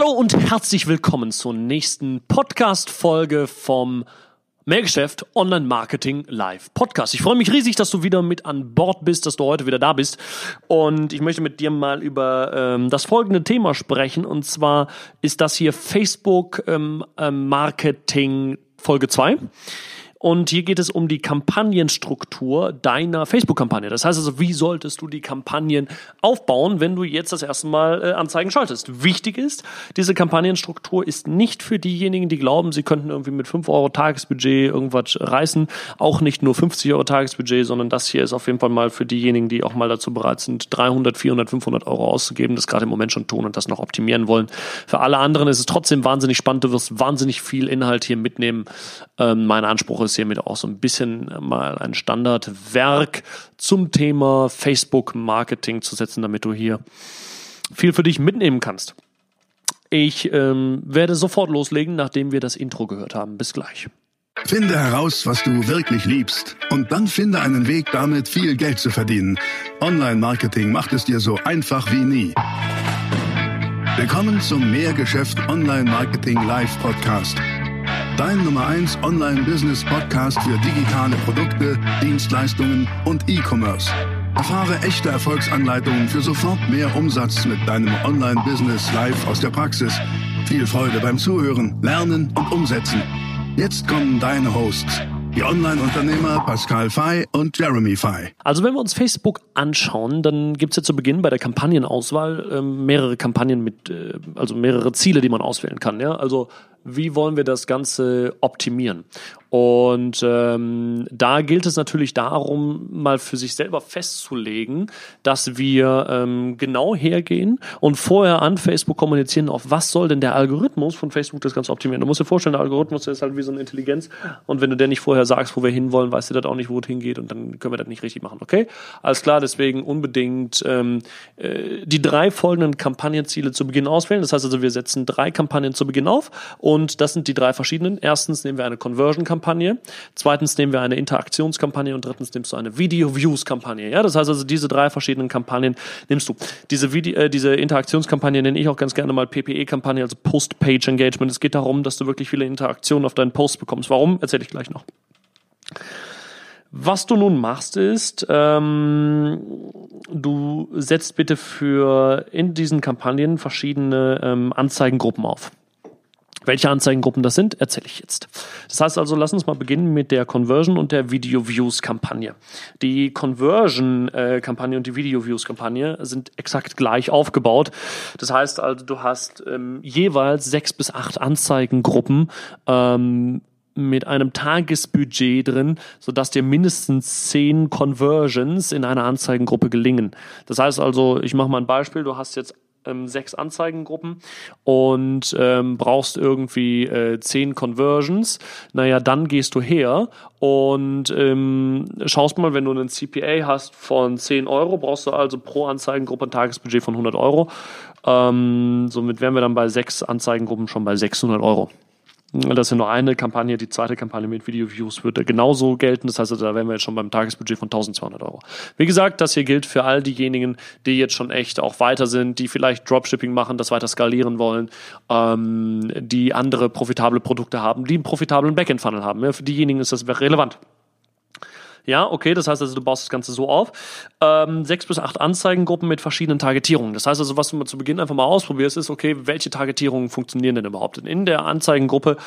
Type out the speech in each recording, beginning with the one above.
Hallo und herzlich willkommen zur nächsten Podcast-Folge vom Mehrgeschäft Online Marketing Live Podcast. Ich freue mich riesig, dass du wieder mit an Bord bist, dass du heute wieder da bist. Und ich möchte mit dir mal über ähm, das folgende Thema sprechen. Und zwar ist das hier Facebook ähm, ähm, Marketing Folge 2. Und hier geht es um die Kampagnenstruktur deiner Facebook-Kampagne. Das heißt also, wie solltest du die Kampagnen aufbauen, wenn du jetzt das erste Mal äh, Anzeigen schaltest? Wichtig ist, diese Kampagnenstruktur ist nicht für diejenigen, die glauben, sie könnten irgendwie mit 5 Euro Tagesbudget irgendwas reißen. Auch nicht nur 50 Euro Tagesbudget, sondern das hier ist auf jeden Fall mal für diejenigen, die auch mal dazu bereit sind, 300, 400, 500 Euro auszugeben, das gerade im Moment schon tun und das noch optimieren wollen. Für alle anderen ist es trotzdem wahnsinnig spannend. Du wirst wahnsinnig viel Inhalt hier mitnehmen. Ähm, mein Anspruch ist, ist hiermit auch so ein bisschen mal ein Standardwerk zum Thema Facebook-Marketing zu setzen, damit du hier viel für dich mitnehmen kannst. Ich ähm, werde sofort loslegen, nachdem wir das Intro gehört haben. Bis gleich. Finde heraus, was du wirklich liebst und dann finde einen Weg, damit viel Geld zu verdienen. Online-Marketing macht es dir so einfach wie nie. Willkommen zum Mehrgeschäft Online-Marketing Live Podcast Dein Nummer 1 Online-Business-Podcast für digitale Produkte, Dienstleistungen und E-Commerce. Erfahre echte Erfolgsanleitungen für sofort mehr Umsatz mit deinem Online-Business live aus der Praxis. Viel Freude beim Zuhören, Lernen und Umsetzen. Jetzt kommen deine Hosts, die Online-Unternehmer Pascal Fay und Jeremy Fay. Also wenn wir uns Facebook anschauen, dann gibt es ja zu Beginn bei der Kampagnenauswahl äh, mehrere Kampagnen mit, äh, also mehrere Ziele, die man auswählen kann. Ja? Also wie wollen wir das Ganze optimieren? Und ähm, da gilt es natürlich darum, mal für sich selber festzulegen, dass wir ähm, genau hergehen und vorher an Facebook kommunizieren, auf was soll denn der Algorithmus von Facebook das Ganze optimieren. Du musst dir vorstellen, der Algorithmus ist halt wie so eine Intelligenz und wenn du dir nicht vorher sagst, wo wir hinwollen, weißt du das auch nicht, wo es hingeht und dann können wir das nicht richtig machen, okay? Alles klar, deswegen unbedingt ähm, äh, die drei folgenden Kampagnenziele zu Beginn auswählen. Das heißt also, wir setzen drei Kampagnen zu Beginn auf und das sind die drei verschiedenen. Erstens nehmen wir eine Conversion-Kampagne Kampagne. Zweitens nehmen wir eine Interaktionskampagne und drittens nimmst du eine Video-Views-Kampagne. Ja, das heißt also, diese drei verschiedenen Kampagnen nimmst du. Diese, Video, äh, diese Interaktionskampagne nenne ich auch ganz gerne mal PPE-Kampagne, also Post-Page-Engagement. Es geht darum, dass du wirklich viele Interaktionen auf deinen Post bekommst. Warum? Erzähle ich gleich noch. Was du nun machst, ist, ähm, du setzt bitte für in diesen Kampagnen verschiedene ähm, Anzeigengruppen auf. Welche Anzeigengruppen das sind, erzähle ich jetzt. Das heißt also, lass uns mal beginnen mit der Conversion und der Video Views Kampagne. Die Conversion Kampagne und die Video Views Kampagne sind exakt gleich aufgebaut. Das heißt also, du hast ähm, jeweils sechs bis acht Anzeigengruppen ähm, mit einem Tagesbudget drin, sodass dir mindestens zehn Conversions in einer Anzeigengruppe gelingen. Das heißt also, ich mache mal ein Beispiel, du hast jetzt ähm, sechs Anzeigengruppen und ähm, brauchst irgendwie äh, zehn Conversions, naja, dann gehst du her und ähm, schaust mal, wenn du einen CPA hast von 10 Euro, brauchst du also pro Anzeigengruppe ein Tagesbudget von 100 Euro. Ähm, somit wären wir dann bei sechs Anzeigengruppen schon bei 600 Euro. Das ist ja nur eine Kampagne. Die zweite Kampagne mit Video Views würde genauso gelten. Das heißt, da wären wir jetzt schon beim Tagesbudget von 1200 Euro. Wie gesagt, das hier gilt für all diejenigen, die jetzt schon echt auch weiter sind, die vielleicht Dropshipping machen, das weiter skalieren wollen, ähm, die andere profitable Produkte haben, die einen profitablen Backend-Funnel haben. Ja, für diejenigen ist das relevant. Ja, okay, das heißt also, du baust das Ganze so auf. Ähm, sechs bis acht Anzeigengruppen mit verschiedenen Targetierungen. Das heißt also, was du zu Beginn einfach mal ausprobierst, ist, okay, welche Targetierungen funktionieren denn überhaupt? In der Anzeigengruppe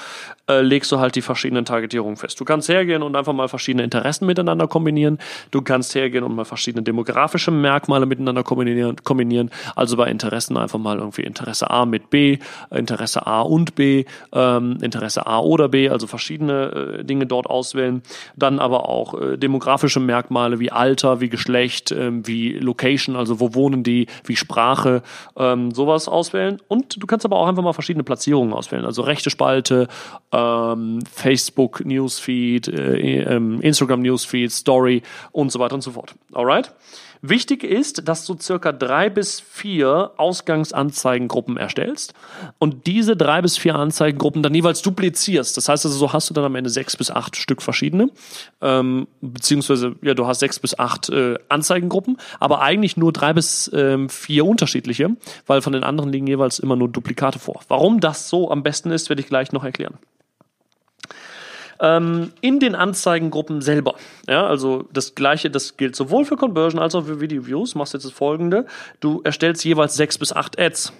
äh, legst du halt die verschiedenen Targetierungen fest. Du kannst hergehen und einfach mal verschiedene Interessen miteinander kombinieren. Du kannst hergehen und mal verschiedene demografische Merkmale miteinander kombinieren. kombinieren. Also bei Interessen einfach mal irgendwie Interesse A mit B, Interesse A und B, ähm, Interesse A oder B, also verschiedene äh, Dinge dort auswählen. Dann aber auch äh, demografische Merkmale wie Alter, wie Geschlecht, ähm, wie Location, also wo wohnen die, wie Sprache, ähm, sowas auswählen. Und du kannst aber auch einfach mal verschiedene Platzierungen auswählen, also rechte Spalte, ähm, Facebook Newsfeed, äh, ähm, Instagram Newsfeed, Story und so weiter und so fort. Alright? Wichtig ist, dass du circa drei bis vier Ausgangsanzeigengruppen erstellst und diese drei bis vier Anzeigengruppen dann jeweils duplizierst. Das heißt also, so hast du dann am Ende sechs bis acht Stück verschiedene, ähm, beziehungsweise ja, du hast sechs bis acht äh, Anzeigengruppen, aber eigentlich nur drei bis ähm, vier unterschiedliche, weil von den anderen liegen jeweils immer nur Duplikate vor. Warum das so am besten ist, werde ich gleich noch erklären ähm, in den Anzeigengruppen selber. Ja, also das gleiche, das gilt sowohl für Conversion als auch für Video Views. Machst jetzt das folgende. Du erstellst jeweils sechs bis acht Ads.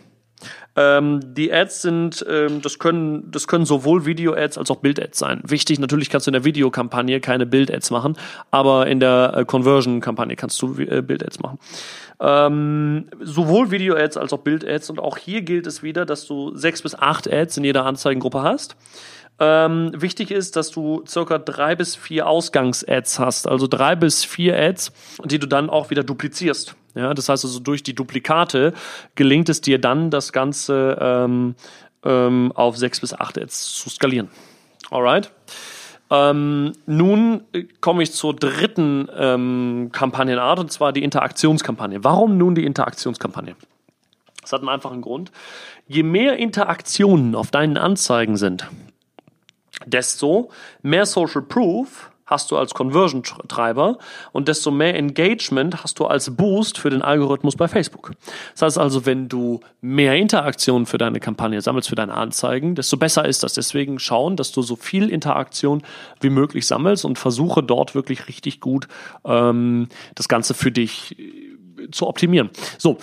Ähm, die Ads sind, ähm, das können, das können sowohl Video-Ads als auch Bild-Ads sein. Wichtig, natürlich kannst du in der Videokampagne keine Bild-Ads machen, aber in der äh, Conversion-Kampagne kannst du äh, Bild-Ads machen. Ähm, sowohl Video-Ads als auch Bild-Ads und auch hier gilt es wieder, dass du sechs bis acht Ads in jeder Anzeigengruppe hast. Ähm, wichtig ist, dass du circa drei bis vier Ausgangs-Ads hast, also drei bis vier Ads, die du dann auch wieder duplizierst. Ja, das heißt also durch die Duplikate gelingt es dir dann, das Ganze ähm, ähm, auf sechs bis acht Ads zu skalieren. Alright. Ähm, nun komme ich zur dritten ähm, Kampagnenart und zwar die Interaktionskampagne. Warum nun die Interaktionskampagne? Das hat einen einfachen Grund. Je mehr Interaktionen auf deinen Anzeigen sind, desto mehr Social Proof hast du als Conversion-Treiber und desto mehr Engagement hast du als Boost für den Algorithmus bei Facebook. Das heißt also, wenn du mehr Interaktionen für deine Kampagne sammelst, für deine Anzeigen, desto besser ist das. Deswegen schauen, dass du so viel Interaktion wie möglich sammelst und versuche dort wirklich richtig gut ähm, das Ganze für dich äh, zu optimieren. So,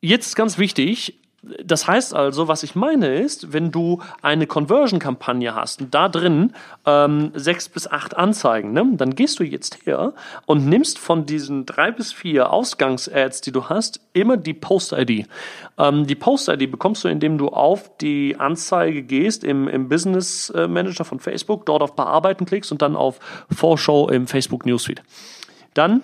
jetzt ganz wichtig, das heißt also, was ich meine ist, wenn du eine Conversion-Kampagne hast und da drin ähm, sechs bis acht Anzeigen, ne, dann gehst du jetzt her und nimmst von diesen drei bis vier Ausgangs-Ads, die du hast, immer die Post-ID. Ähm, die Post-ID bekommst du, indem du auf die Anzeige gehst im, im Business Manager von Facebook, dort auf Bearbeiten klickst und dann auf Vorschau im Facebook Newsfeed. Dann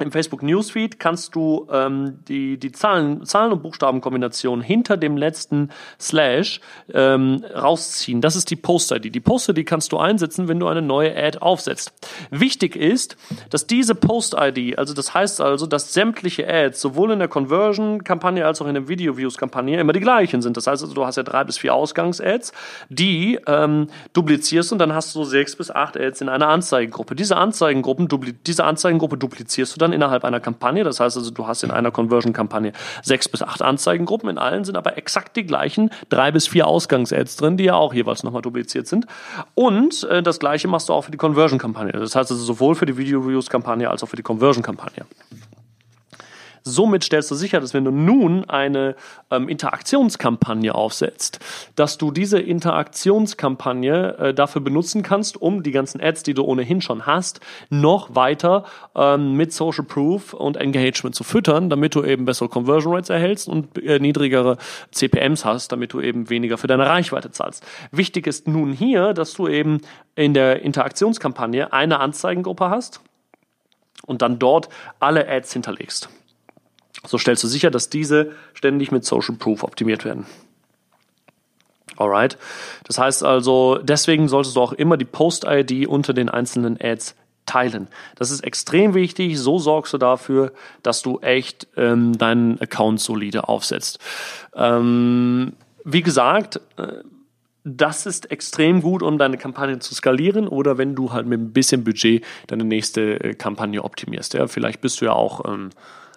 im Facebook Newsfeed kannst du ähm, die, die Zahlen, Zahlen- und Buchstabenkombination hinter dem letzten Slash ähm, rausziehen. Das ist die Post-ID. Die Post-ID kannst du einsetzen, wenn du eine neue Ad aufsetzt. Wichtig ist, dass diese Post-ID, also das heißt also, dass sämtliche Ads sowohl in der Conversion-Kampagne als auch in der Video-Views-Kampagne immer die gleichen sind. Das heißt also, du hast ja drei bis vier Ausgangs-Ads, die ähm, duplizierst und dann hast du sechs bis acht Ads in einer Anzeigengruppe. Diese Anzeigengruppen, diese Anzeigengruppe duplizierst du dann innerhalb einer Kampagne. Das heißt also, du hast in einer Conversion-Kampagne sechs bis acht Anzeigengruppen. In allen sind aber exakt die gleichen drei bis vier Ausgangs-Ads drin, die ja auch jeweils nochmal dupliziert sind. Und äh, das gleiche machst du auch für die Conversion-Kampagne. Das heißt also sowohl für die Video-Views-Kampagne als auch für die Conversion-Kampagne. Somit stellst du sicher, dass wenn du nun eine ähm, Interaktionskampagne aufsetzt, dass du diese Interaktionskampagne äh, dafür benutzen kannst, um die ganzen Ads, die du ohnehin schon hast, noch weiter ähm, mit Social Proof und Engagement zu füttern, damit du eben bessere Conversion Rates erhältst und äh, niedrigere CPMs hast, damit du eben weniger für deine Reichweite zahlst. Wichtig ist nun hier, dass du eben in der Interaktionskampagne eine Anzeigengruppe hast und dann dort alle Ads hinterlegst. So stellst du sicher, dass diese ständig mit Social Proof optimiert werden. Alright. Das heißt also, deswegen solltest du auch immer die Post-ID unter den einzelnen Ads teilen. Das ist extrem wichtig. So sorgst du dafür, dass du echt ähm, deinen Account solide aufsetzt. Ähm, wie gesagt, äh, das ist extrem gut, um deine Kampagne zu skalieren oder wenn du halt mit ein bisschen Budget deine nächste äh, Kampagne optimierst. Ja, vielleicht bist du ja auch ähm,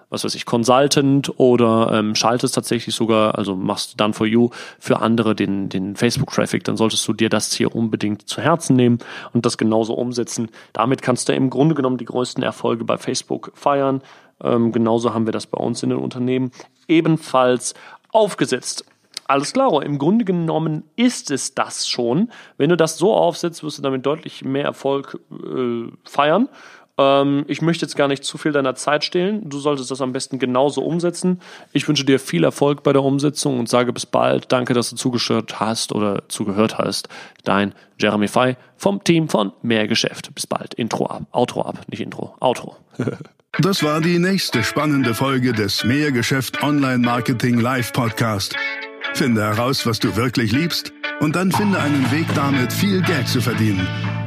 was weiß ich, Consultant oder ähm, schaltest tatsächlich sogar, also machst Done for You für andere den, den Facebook-Traffic, dann solltest du dir das hier unbedingt zu Herzen nehmen und das genauso umsetzen. Damit kannst du im Grunde genommen die größten Erfolge bei Facebook feiern. Ähm, genauso haben wir das bei uns in den Unternehmen ebenfalls aufgesetzt. Alles klar, im Grunde genommen ist es das schon. Wenn du das so aufsetzt, wirst du damit deutlich mehr Erfolg äh, feiern ähm, ich möchte jetzt gar nicht zu viel deiner Zeit stehlen. Du solltest das am besten genauso umsetzen. Ich wünsche dir viel Erfolg bei der Umsetzung und sage bis bald. Danke, dass du zugeschaut hast oder zugehört hast. Dein Jeremy Fay vom Team von Mehrgeschäft. Bis bald. Intro ab. Outro ab. Nicht Intro. Outro. das war die nächste spannende Folge des Mehrgeschäft Online Marketing Live Podcast. Finde heraus, was du wirklich liebst und dann finde einen Weg damit, viel Geld zu verdienen.